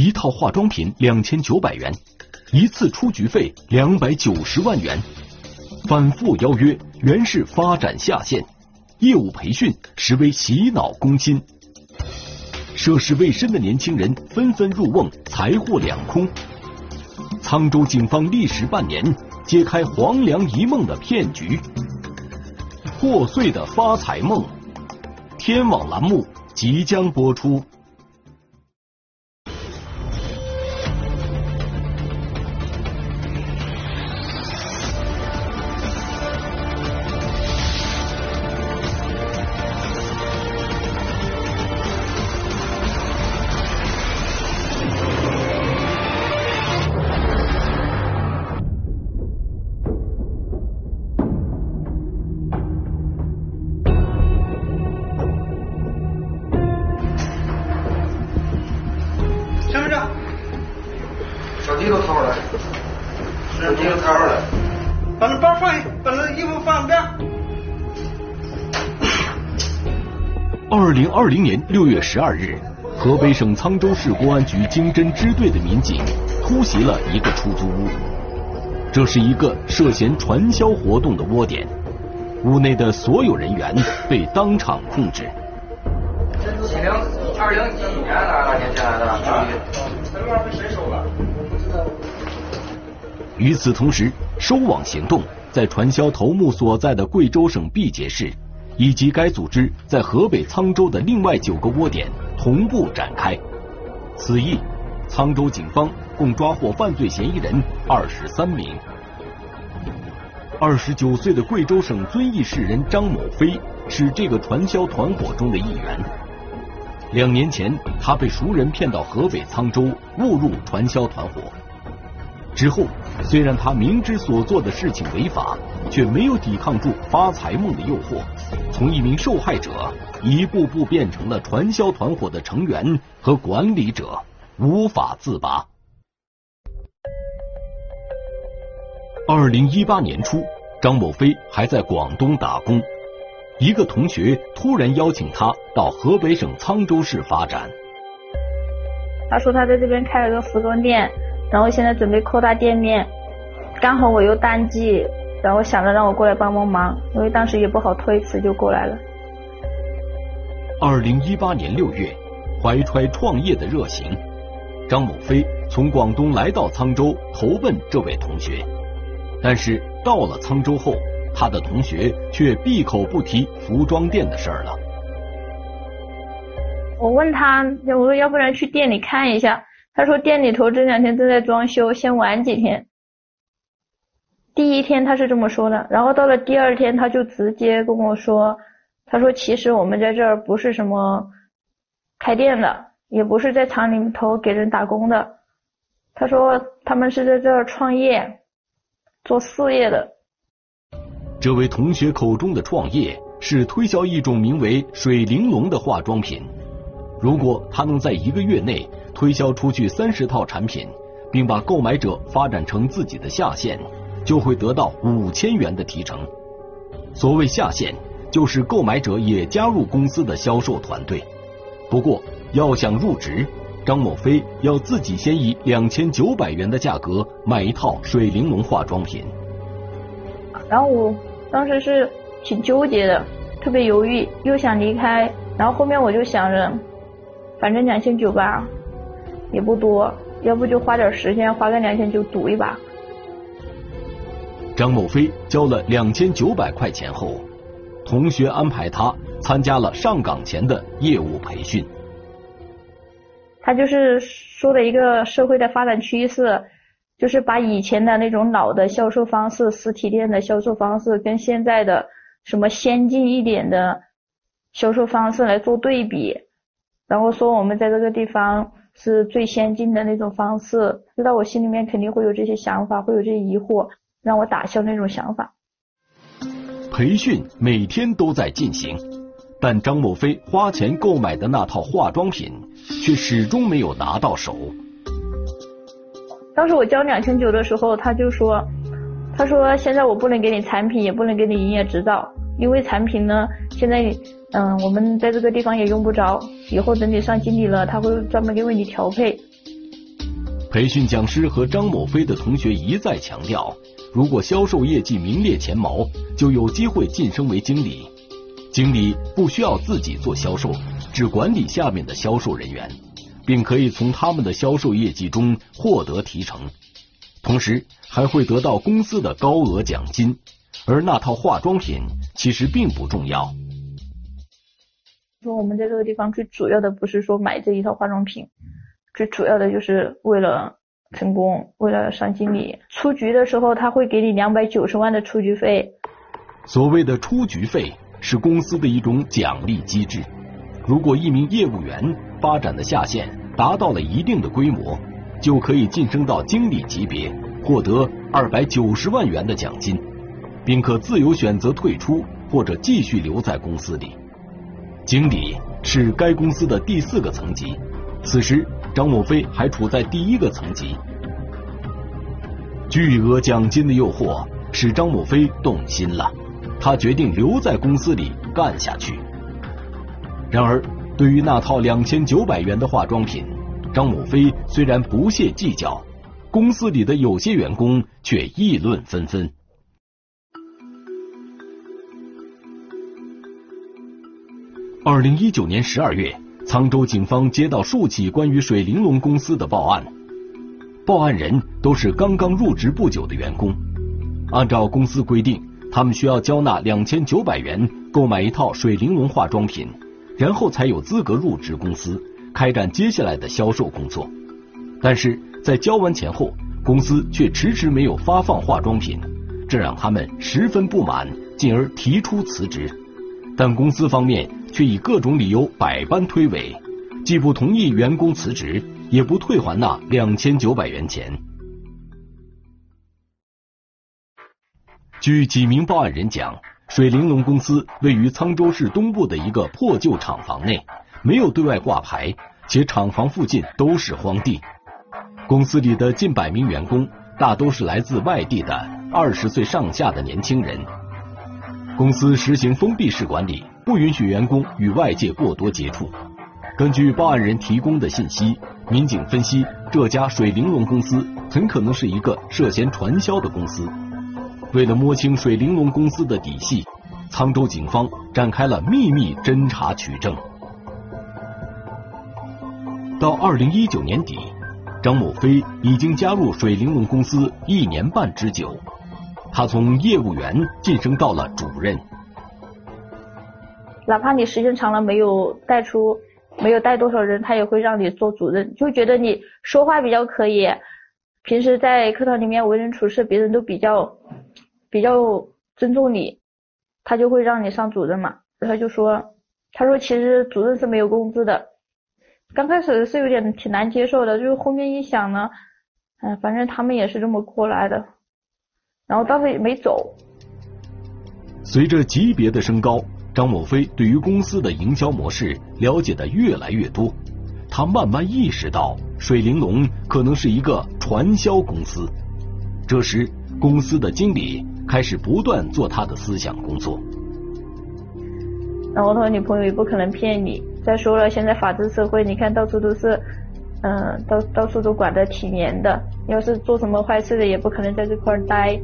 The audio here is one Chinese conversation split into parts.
一套化妆品两千九百元，一次出局费两百九十万元，反复邀约原是发展下线，业务培训实为洗脑攻心。涉世未深的年轻人纷纷入瓮，财货两空。沧州警方历时半年，揭开黄粱一梦的骗局，破碎的发财梦。天网栏目即将播出。零二零年六月十二日，河北省沧州市公安局经侦支队的民警突袭了一个出租屋，这是一个涉嫌传销活动的窝点，屋内的所有人员被当场控制。七零二零一一年的那年进来的，这边被谁收了？与此同时，收网行动在传销头目所在的贵州省毕节市。以及该组织在河北沧州的另外九个窝点同步展开。此役，沧州警方共抓获犯罪嫌疑人二十三名。二十九岁的贵州省遵义市人张某飞是这个传销团伙中的一员。两年前，他被熟人骗到河北沧州，误入传销团伙。之后，虽然他明知所做的事情违法，却没有抵抗住发财梦的诱惑，从一名受害者一步步变成了传销团伙的成员和管理者，无法自拔。二零一八年初，张某飞还在广东打工，一个同学突然邀请他到河北省沧州市发展。他说他在这边开了个服装店。然后现在准备扩大店面，刚好我又淡季，然后想着让我过来帮帮忙，因为当时也不好推辞，就过来了。二零一八年六月，怀揣创业的热情，张某飞从广东来到沧州投奔这位同学，但是到了沧州后，他的同学却闭口不提服装店的事儿了。我问他，我说要不然去店里看一下。他说店里头这两天正在装修，先玩几天。第一天他是这么说的，然后到了第二天他就直接跟我说，他说其实我们在这儿不是什么开店的，也不是在厂里头给人打工的，他说他们是在这儿创业做事业的。这位同学口中的创业是推销一种名为水玲珑的化妆品，如果他能在一个月内。推销出去三十套产品，并把购买者发展成自己的下线，就会得到五千元的提成。所谓下线，就是购买者也加入公司的销售团队。不过，要想入职，张某飞要自己先以两千九百元的价格买一套水玲珑化妆品。然后我当时是挺纠结的，特别犹豫，又想离开。然后后面我就想着，反正两千九吧。也不多，要不就花点时间，花个两千九赌一把。张某飞交了两千九百块钱后，同学安排他参加了上岗前的业务培训。他就是说的一个社会的发展趋势，就是把以前的那种老的销售方式、实体店的销售方式，跟现在的什么先进一点的销售方式来做对比，然后说我们在这个地方。是最先进的那种方式，知道我心里面肯定会有这些想法，会有这些疑惑，让我打消那种想法。培训每天都在进行，但张某飞花钱购买的那套化妆品却始终没有拿到手。当时我交两千九的时候，他就说，他说现在我不能给你产品，也不能给你营业执照，因为产品呢，现在。嗯，我们在这个地方也用不着，以后等你上经理了，他会专门给为你调配。培训讲师和张某飞的同学一再强调，如果销售业绩名列前茅，就有机会晋升为经理。经理不需要自己做销售，只管理下面的销售人员，并可以从他们的销售业绩中获得提成，同时还会得到公司的高额奖金。而那套化妆品其实并不重要。说我们在这个地方最主要的不是说买这一套化妆品，最主要的就是为了成功，为了上经理。出局的时候他会给你两百九十万的出局费。所谓的出局费是公司的一种奖励机制。如果一名业务员发展的下线达到了一定的规模，就可以晋升到经理级别，获得二百九十万元的奖金，并可自由选择退出或者继续留在公司里。经理是该公司的第四个层级，此时张某飞还处在第一个层级。巨额奖金的诱惑使张某飞动心了，他决定留在公司里干下去。然而，对于那套两千九百元的化妆品，张某飞虽然不屑计较，公司里的有些员工却议论纷纷。二零一九年十二月，沧州警方接到数起关于水玲珑公司的报案，报案人都是刚刚入职不久的员工。按照公司规定，他们需要交纳两千九百元购买一套水玲珑化妆品，然后才有资格入职公司，开展接下来的销售工作。但是在交完钱后，公司却迟迟没有发放化妆品，这让他们十分不满，进而提出辞职。但公司方面。却以各种理由百般推诿，既不同意员工辞职，也不退还那两千九百元钱。据几名报案人讲，水玲珑公司位于沧州市东部的一个破旧厂房内，没有对外挂牌，且厂房附近都是荒地。公司里的近百名员工大都是来自外地的二十岁上下的年轻人。公司实行封闭式管理。不允许员工与外界过多接触。根据报案人提供的信息，民警分析，这家水玲珑公司很可能是一个涉嫌传销的公司。为了摸清水玲珑公司的底细，沧州警方展开了秘密侦查取证。到二零一九年底，张某飞已经加入水玲珑公司一年半之久，他从业务员晋升到了主任。哪怕你时间长了没有带出，没有带多少人，他也会让你做主任，就觉得你说话比较可以，平时在课堂里面为人处事，别人都比较比较尊重你，他就会让你上主任嘛。他就说，他说其实主任是没有工资的，刚开始是有点挺难接受的，就是后面一想呢，嗯，反正他们也是这么过来的，然后当时也没走。随着级别的升高。张某飞对于公司的营销模式了解的越来越多，他慢慢意识到水玲珑可能是一个传销公司。这时，公司的经理开始不断做他的思想工作。那我的女朋友也不可能骗你。再说了，现在法治社会，你看到处都是，嗯，到到处都管得挺严的。要是做什么坏事的，也不可能在这块儿待。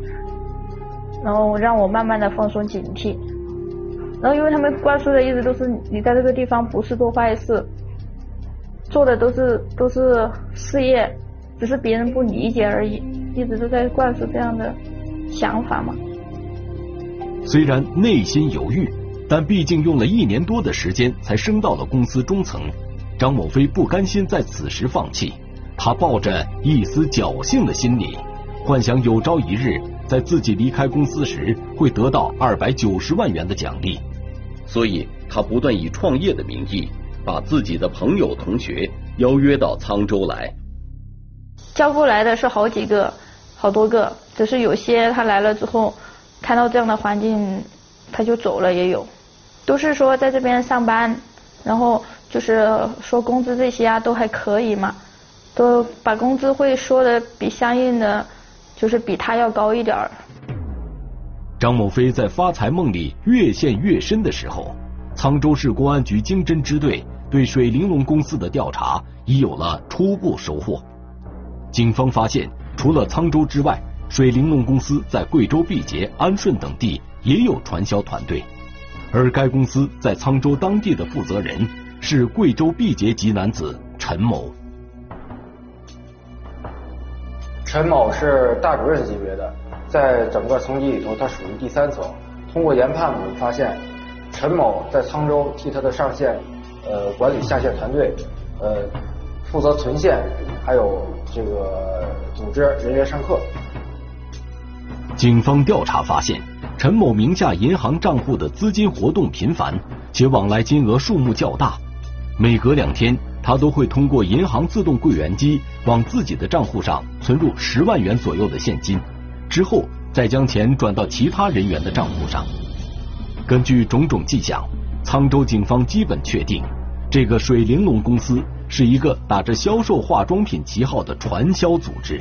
然后让我慢慢的放松警惕。然后，因为他们灌输的一直都是你在这个地方不是做坏事，做的都是都是事业，只是别人不理解而已，一直都在灌输这样的想法嘛。虽然内心犹豫，但毕竟用了一年多的时间才升到了公司中层，张某飞不甘心在此时放弃，他抱着一丝侥幸的心理，幻想有朝一日在自己离开公司时会得到二百九十万元的奖励。所以，他不断以创业的名义，把自己的朋友、同学邀约到沧州来。叫过来的是好几个、好多个，只是有些他来了之后，看到这样的环境，他就走了，也有。都是说在这边上班，然后就是说工资这些啊都还可以嘛，都把工资会说的比相应的，就是比他要高一点儿。张某飞在发财梦里越陷越深的时候，沧州市公安局经侦支队对水玲珑公司的调查已有了初步收获。警方发现，除了沧州之外，水玲珑公司在贵州毕节、安顺等地也有传销团队，而该公司在沧州当地的负责人是贵州毕节籍男子陈某。陈某是大主任级别的，在整个层级里头，他属于第三层。通过研判，我们发现，陈某在沧州替他的上线，呃，管理下线团队，呃，负责存线，还有这个组织人员上课。警方调查发现，陈某名下银行账户的资金活动频繁，且往来金额数目较大，每隔两天。他都会通过银行自动柜员机往自己的账户上存入十万元左右的现金，之后再将钱转到其他人员的账户上。根据种种迹象，沧州警方基本确定，这个水玲珑公司是一个打着销售化妆品旗号的传销组织。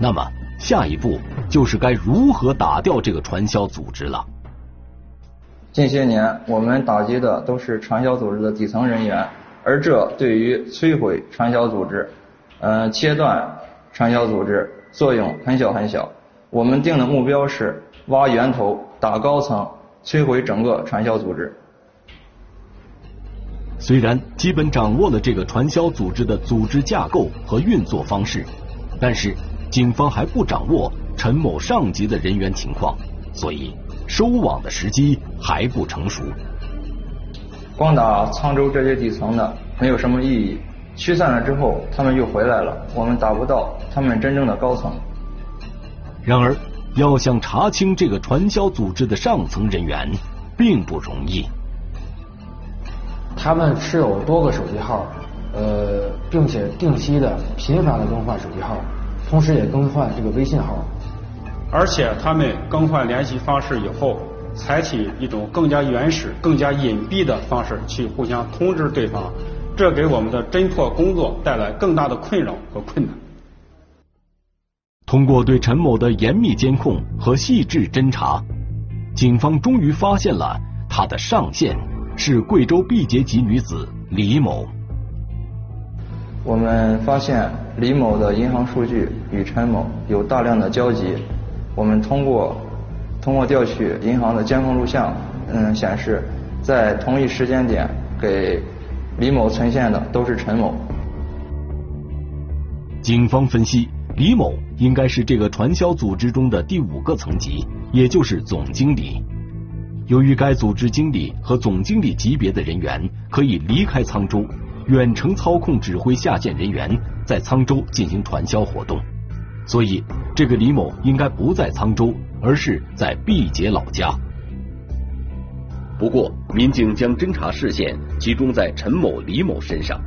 那么，下一步就是该如何打掉这个传销组织了？近些年，我们打击的都是传销组织的底层人员。而这对于摧毁传销组织、嗯切断传销组织作用很小很小。我们定的目标是挖源头、打高层、摧毁整个传销组织。虽然基本掌握了这个传销组织的组织架构和运作方式，但是警方还不掌握陈某上级的人员情况，所以收网的时机还不成熟。光打沧州这些底层的没有什么意义，驱散了之后他们又回来了，我们打不到他们真正的高层。然而，要想查清这个传销组织的上层人员，并不容易。他们持有多个手机号，呃，并且定期的、频繁的更换手机号，同时也更换这个微信号。而且他们更换联系方式以后。采取一种更加原始、更加隐蔽的方式去互相通知对方，这给我们的侦破工作带来更大的困扰和困难。通过对陈某的严密监控和细致侦查，警方终于发现了他的上线是贵州毕节籍女子李某。我们发现李某的银行数据与陈某有大量的交集，我们通过。通过调取银行的监控录像，嗯，显示在同一时间点给李某存现的都是陈某。警方分析，李某应该是这个传销组织中的第五个层级，也就是总经理。由于该组织经理和总经理级别的人员可以离开沧州，远程操控指挥下线人员在沧州进行传销活动，所以这个李某应该不在沧州。而是在毕节老家。不过，民警将侦查视线集中在陈某、李某身上。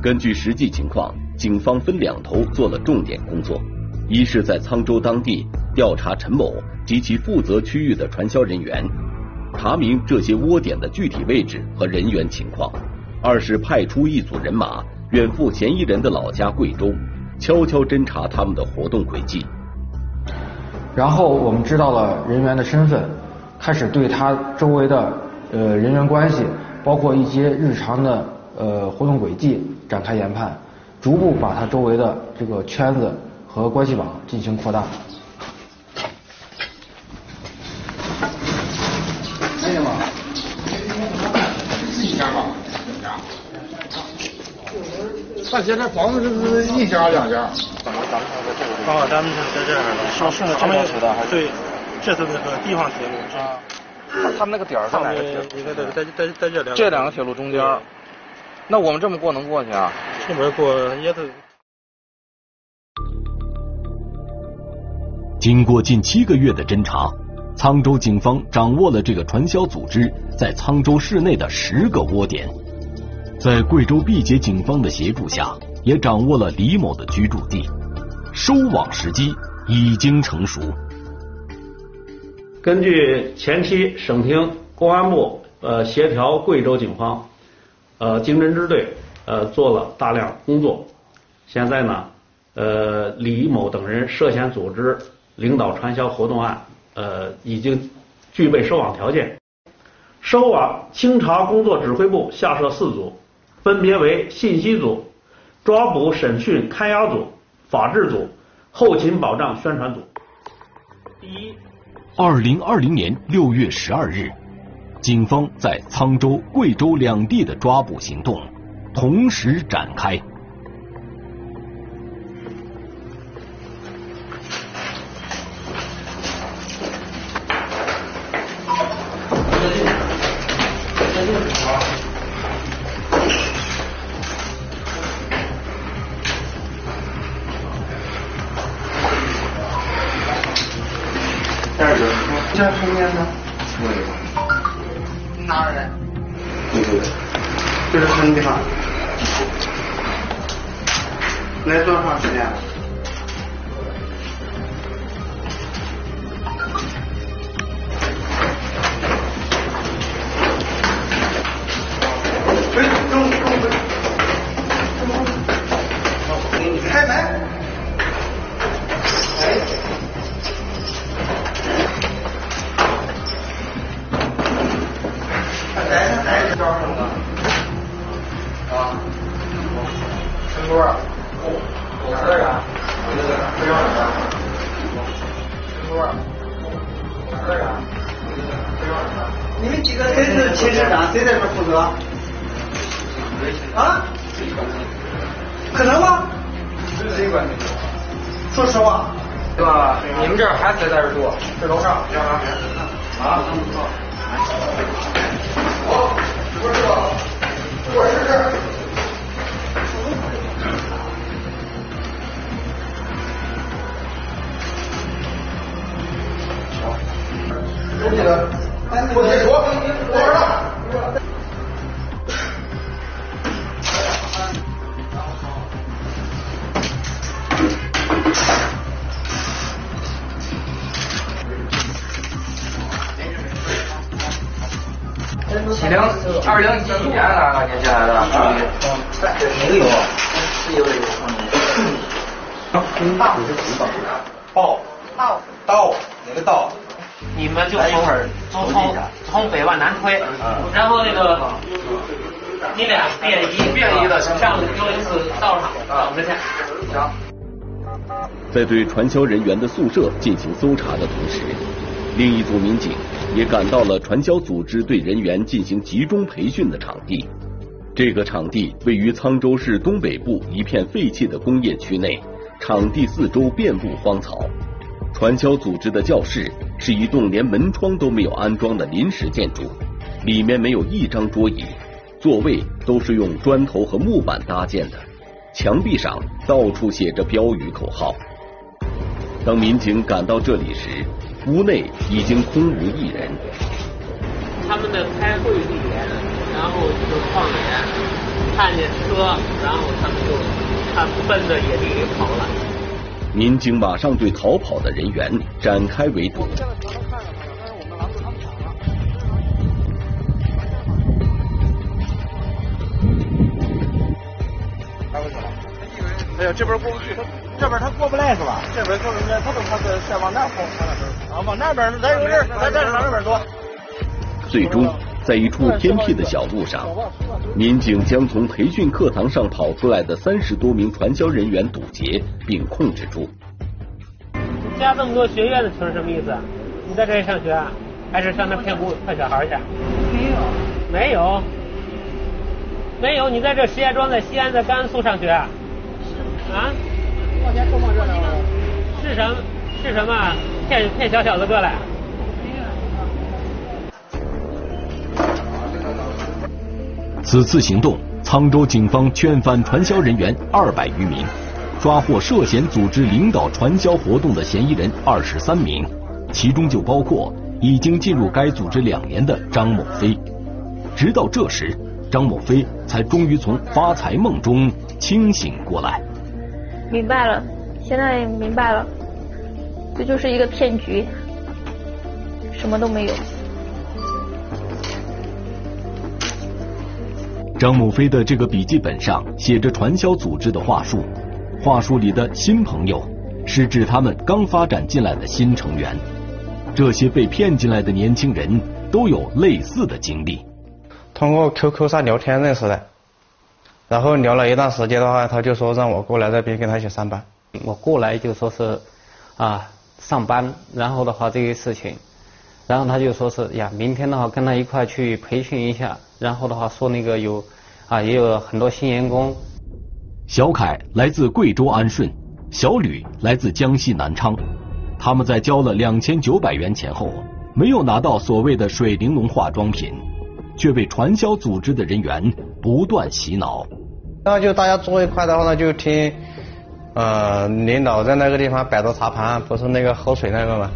根据实际情况，警方分两头做了重点工作：一是，在沧州当地调查陈某及其负责区域的传销人员，查明这些窝点的具体位置和人员情况；二是派出一组人马远赴嫌疑人的老家贵州，悄悄侦查他们的活动轨迹。然后我们知道了人员的身份，开始对他周围的呃人员关系，包括一些日常的呃活动轨迹展开研判，逐步把他周围的这个圈子和关系网进行扩大。大姐，这房子是一家两家？啊，咱们是在这儿了，上顺着他们对，这是那个地方铁路啊。他们那个点儿在哪个铁路？应该在在在在这两这两个铁路中间。那我们这么过能过去啊？出门过也得。经过近七个月的侦查，沧州警方掌握了这个传销组织在沧州市内的十个窝点，在贵州毕节警方的协助下，也掌握了李某的居住地。收网时机已经成熟。根据前期省厅公安部呃协调贵州警方呃经侦支队呃做了大量工作，现在呢呃李某等人涉嫌组织领导传销活动案呃已经具备收网条件。收网清查工作指挥部下设四组，分别为信息组、抓捕审讯看押组。法制组、后勤保障宣传组。第一，二零二零年六月十二日，警方在沧州、贵州两地的抓捕行动同时展开。对对对这是什么地方？来多长时间了？可能吗？谁管的？说实话。对吧？你们这儿还谁在这住？这楼上。啊？啊我不是我，我是这儿。有几个？我别说，我儿二零一一年哪个年进来的？没有，是有有。大刀刀刀哪个道？你们就从从从从北往南推，然后那个你俩便衣便衣的上有一次道上等着去。行。在对传销人员的宿舍进行搜查的同时，另一组民警也赶到了传销组织对人员进行集中培训的场地。这个场地位于沧州市东北部一片废弃的工业区内，场地四周遍布荒草。传销组织的教室是一栋连门窗都没有安装的临时建筑，里面没有一张桌椅，座位都是用砖头和木板搭建的，墙壁上到处写着标语口号。当民警赶到这里时，屋内已经空无一人。他们的开会地点，然后就矿员看见车，然后他们就他奔着野地里跑了。民警马上对逃跑的人员展开围堵。哎呀，这边过不去，他这边他过不来是吧？这边过不来，他都他是先往那跑，啊，往那边咱有人，咱咱往那边走。最终，在一处偏僻的小路上，民警将从培训课堂上跑出来的三十多名传销人员堵截并控制住。加这么多学院的群什么意思？你在这里上学，还是上那骗姑骗小孩去？没有。没有。没有，你在这石家庄，在西安，在甘肃上学。是。啊？往前多么热闹。是什么？是什么？骗骗小小子过来？此次行动，沧州警方劝返传销人员二百余名，抓获涉嫌组织领导传销活动的嫌疑人二十三名，其中就包括已经进入该组织两年的张某飞。直到这时，张某飞才终于从发财梦中清醒过来。明白了，现在明白了，这就是一个骗局，什么都没有。张母飞的这个笔记本上写着传销组织的话术，话术里的新朋友是指他们刚发展进来的新成员。这些被骗进来的年轻人都有类似的经历。通过 QQ 上聊天认识的，然后聊了一段时间的话，他就说让我过来这边跟他一起上班。我过来就说是啊上班，然后的话这些事情，然后他就说是呀，明天的话跟他一块去培训一下，然后的话说那个有啊也有很多新员工。小凯来自贵州安顺，小吕来自江西南昌，他们在交了两千九百元钱后，没有拿到所谓的水玲珑化妆品，却被传销组织的人员不断洗脑。然后就大家坐一块的话呢，就听呃领导在那个地方摆着茶盘，不是那个喝水那个嘛，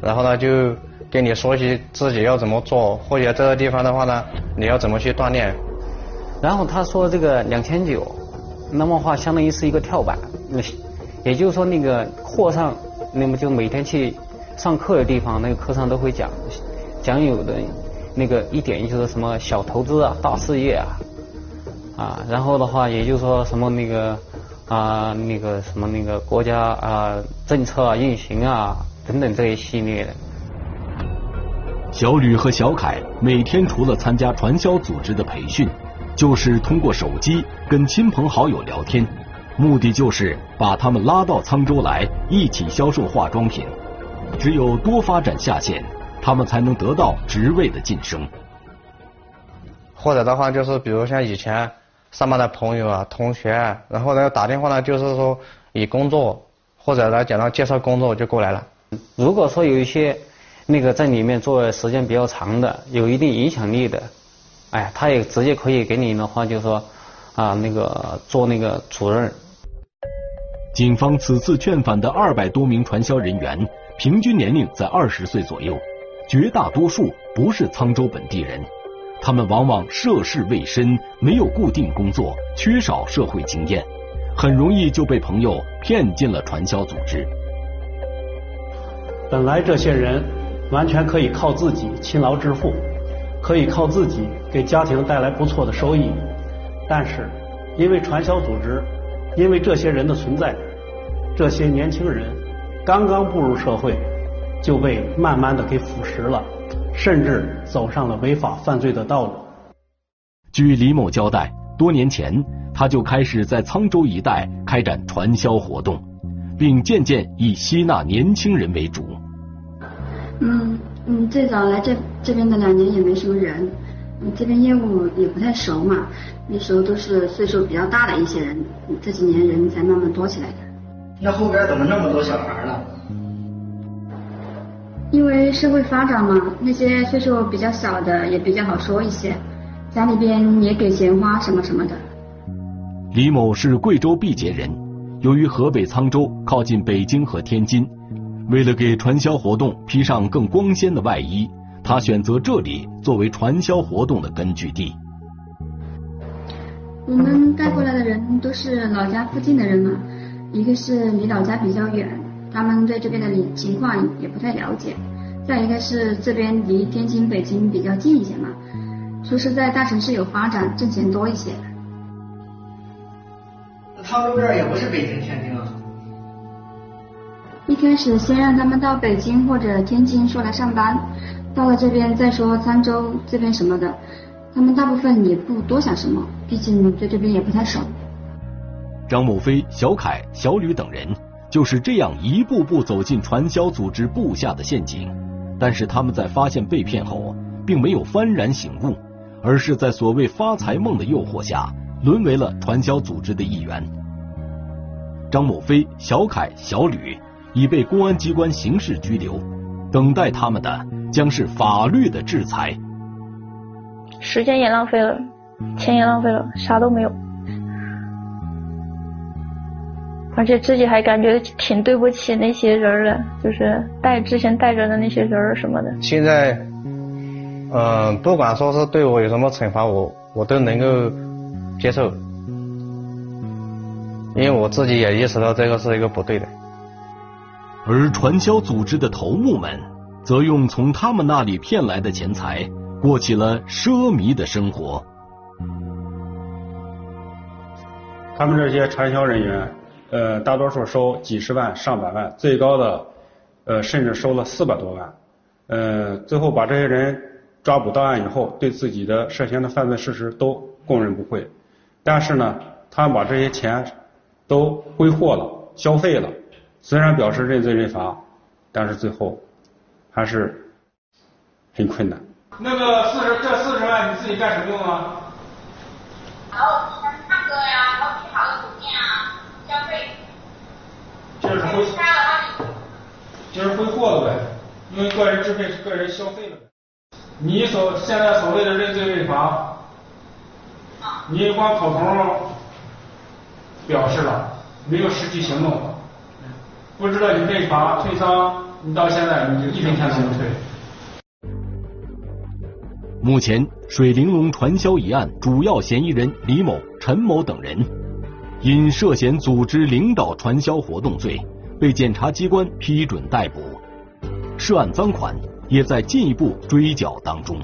然后呢就跟你说起自己要怎么做，或者这个地方的话呢，你要怎么去锻炼。然后他说这个两千九。那么话相当于是一个跳板，那也就是说那个课上，那么就每天去上课的地方，那个课上都会讲讲有的那个一点就是什么小投资啊、大事业啊，啊，然后的话也就是说什么那个啊那个什么那个国家啊政策啊运行啊等等这一系列的。小吕和小凯每天除了参加传销组织的培训。就是通过手机跟亲朋好友聊天，目的就是把他们拉到沧州来一起销售化妆品。只有多发展下线，他们才能得到职位的晋升。或者的话，就是比如像以前上班的朋友啊、同学，然后呢打电话呢，就是说以工作或者呢讲到介绍工作就过来了。如果说有一些那个在里面做时间比较长的，有一定影响力的。哎，他也直接可以给你的话，就是说啊，那个做那个主任。警方此次劝返的二百多名传销人员，平均年龄在二十岁左右，绝大多数不是沧州本地人，他们往往涉世未深，没有固定工作，缺少社会经验，很容易就被朋友骗进了传销组织。本来这些人完全可以靠自己勤劳致富。可以靠自己给家庭带来不错的收益，但是因为传销组织，因为这些人的存在，这些年轻人刚刚步入社会就被慢慢的给腐蚀了，甚至走上了违法犯罪的道路。据李某交代，多年前他就开始在沧州一带开展传销活动，并渐渐以吸纳年轻人为主。嗯。嗯，最早来这这边的两年也没什么人，这边业务也不太熟嘛，那时候都是岁数比较大的一些人，这几年人才慢慢多起来的。那后边怎么那么多小孩呢？因为社会发展嘛，那些岁数比较小的也比较好说一些，家里边也给钱花什么什么的。李某是贵州毕节人，由于河北沧州靠近北京和天津。为了给传销活动披上更光鲜的外衣，他选择这里作为传销活动的根据地。我们带过来的人都是老家附近的人嘛，一个是离老家比较远，他们对这边的情况也不太了解；再一个是这边离天津、北京比较近一些嘛，说是在大城市有发展，挣钱多一些。那他们这儿也不是北京、天津啊。一开始先让他们到北京或者天津说来上班，到了这边再说沧州这边什么的，他们大部分也不多想什么，毕竟对这边也不太熟。张某飞、小凯、小吕等人就是这样一步步走进传销组织布下的陷阱，但是他们在发现被骗后，并没有幡然醒悟，而是在所谓发财梦的诱惑下，沦为了传销组织的一员。张某飞、小凯、小吕。已被公安机关刑事拘留，等待他们的将是法律的制裁。时间也浪费了，钱也浪费了，啥都没有，而且自己还感觉挺对不起那些人的，就是带之前带着的那些人什么的。现在，嗯，不管说是对我有什么惩罚，我我都能够接受，因为我自己也意识到这个是一个不对的。而传销组织的头目们，则用从他们那里骗来的钱财，过起了奢靡的生活。他们这些传销人员，呃，大多数收几十万、上百万，最高的，呃，甚至收了四百多万。呃，最后把这些人抓捕到案以后，对自己的涉嫌的犯罪事实都供认不讳。但是呢，他们把这些钱都挥霍了。消费了，虽然表示认罪认罚，但是最后还是很困难。那个四十这四十万你自己干什么用啊？然后唱歌呀，然后去好的酒店啊，消费。就是挥，就是挥霍了呗，因为个人支配是个人消费了。你所现在所谓的认罪认罚，你光口头表示了，没有实际行动，不知道你认罚退赃，你到现在你就一分钱都没退。目前，水玲珑传销一案主要嫌疑人李某、陈某等人，因涉嫌组织领导传销活动罪，被检察机关批准逮捕，涉案赃款也在进一步追缴当中。